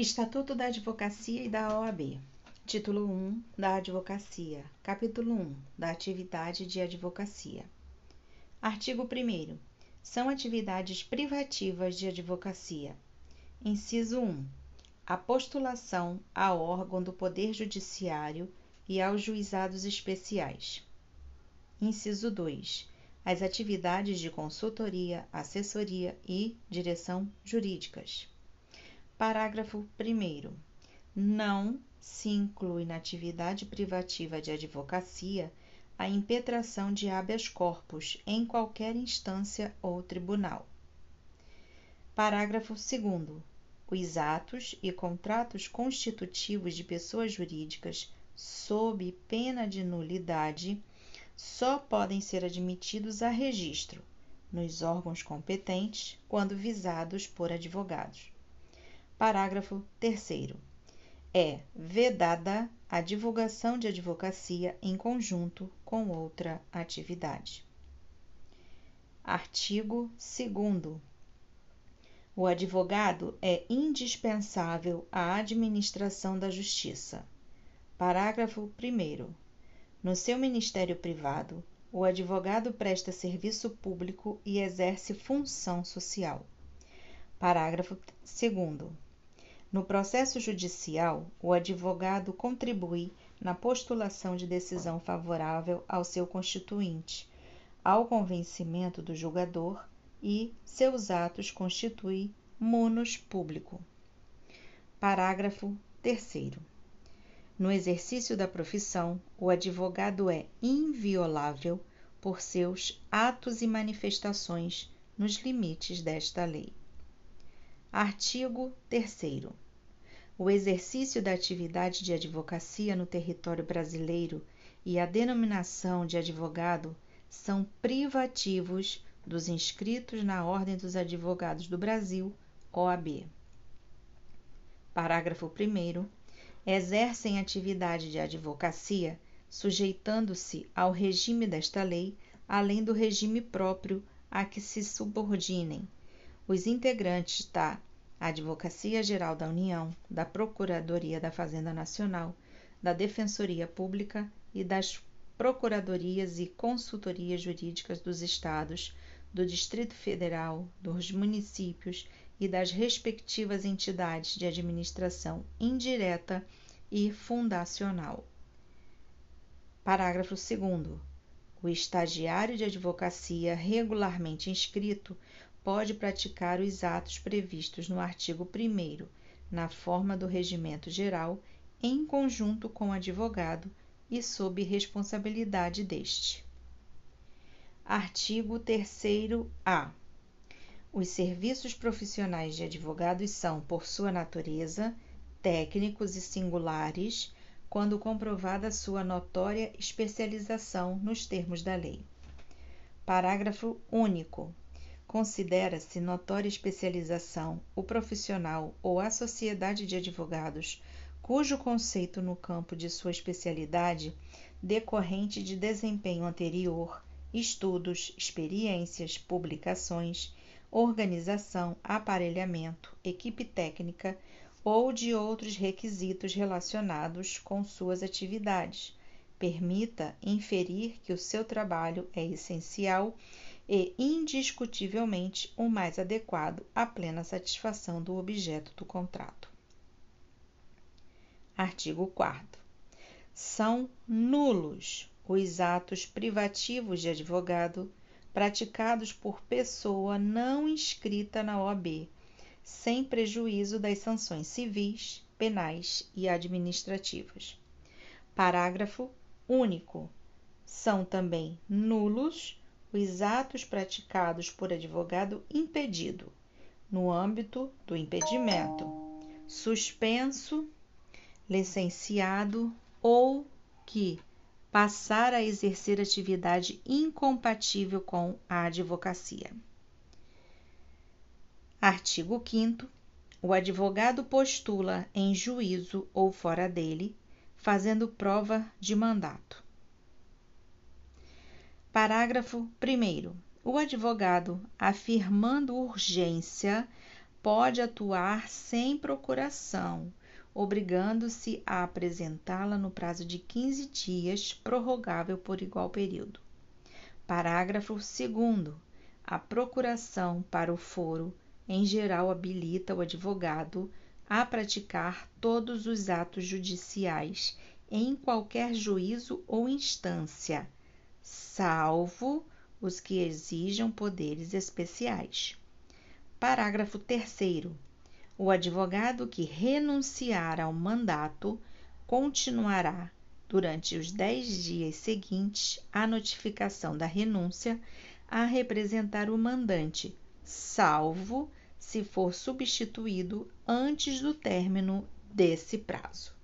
Estatuto da Advocacia e da OAB. Título 1 da Advocacia. Capítulo 1 da Atividade de Advocacia. Artigo 1. São atividades privativas de advocacia. Inciso 1. A postulação a órgão do Poder Judiciário e aos juizados especiais. Inciso 2. As atividades de consultoria, assessoria e direção jurídicas. Parágrafo 1. Não se inclui na atividade privativa de advocacia a impetração de habeas corpus em qualquer instância ou tribunal. Parágrafo 2. Os atos e contratos constitutivos de pessoas jurídicas, sob pena de nulidade, só podem ser admitidos a registro nos órgãos competentes quando visados por advogados. Parágrafo 3. É vedada a divulgação de advocacia em conjunto com outra atividade. Artigo 2. O advogado é indispensável à administração da justiça. Parágrafo 1. No seu ministério privado, o advogado presta serviço público e exerce função social. Parágrafo 2. No processo judicial, o advogado contribui na postulação de decisão favorável ao seu constituinte, ao convencimento do julgador e seus atos constituem munus público. Parágrafo 3. No exercício da profissão, o advogado é inviolável por seus atos e manifestações nos limites desta lei. Artigo 3. O exercício da atividade de advocacia no território brasileiro e a denominação de advogado são privativos dos inscritos na Ordem dos Advogados do Brasil, OAB. Parágrafo 1. Exercem atividade de advocacia sujeitando-se ao regime desta lei, além do regime próprio a que se subordinem os integrantes da Advocacia Geral da União, da Procuradoria da Fazenda Nacional, da Defensoria Pública e das Procuradorias e Consultorias Jurídicas dos Estados, do Distrito Federal, dos municípios e das respectivas entidades de administração indireta e fundacional. Parágrafo 2. O estagiário de advocacia regularmente inscrito pode praticar os atos previstos no artigo 1 na forma do regimento geral, em conjunto com o advogado e sob responsabilidade deste. Artigo 3a. Os serviços profissionais de advogados são, por sua natureza, técnicos e singulares, quando comprovada sua notória especialização nos termos da lei. Parágrafo único. Considera-se notória especialização o profissional ou a sociedade de advogados cujo conceito no campo de sua especialidade decorrente de desempenho anterior, estudos, experiências, publicações, organização, aparelhamento, equipe técnica ou de outros requisitos relacionados com suas atividades, permita inferir que o seu trabalho é essencial e indiscutivelmente o mais adequado à plena satisfação do objeto do contrato. Artigo 4. São nulos os atos privativos de advogado praticados por pessoa não inscrita na OAB, sem prejuízo das sanções civis, penais e administrativas. Parágrafo único. São também nulos os atos praticados por advogado impedido, no âmbito do impedimento, suspenso, licenciado ou que passar a exercer atividade incompatível com a advocacia. Artigo 5. O advogado postula em juízo ou fora dele, fazendo prova de mandato. Parágrafo 1. O advogado, afirmando urgência pode atuar sem procuração, obrigando-se a apresentá-la no prazo de 15 dias, prorrogável por igual período. Parágrafo 2. A procuração para o foro, em geral, habilita o advogado a praticar todos os atos judiciais em qualquer juízo ou instância, salvo os que exijam poderes especiais. Parágrafo 3. O advogado que renunciar ao mandato continuará, durante os dez dias seguintes à notificação da renúncia, a representar o mandante, salvo se for substituído antes do término desse prazo.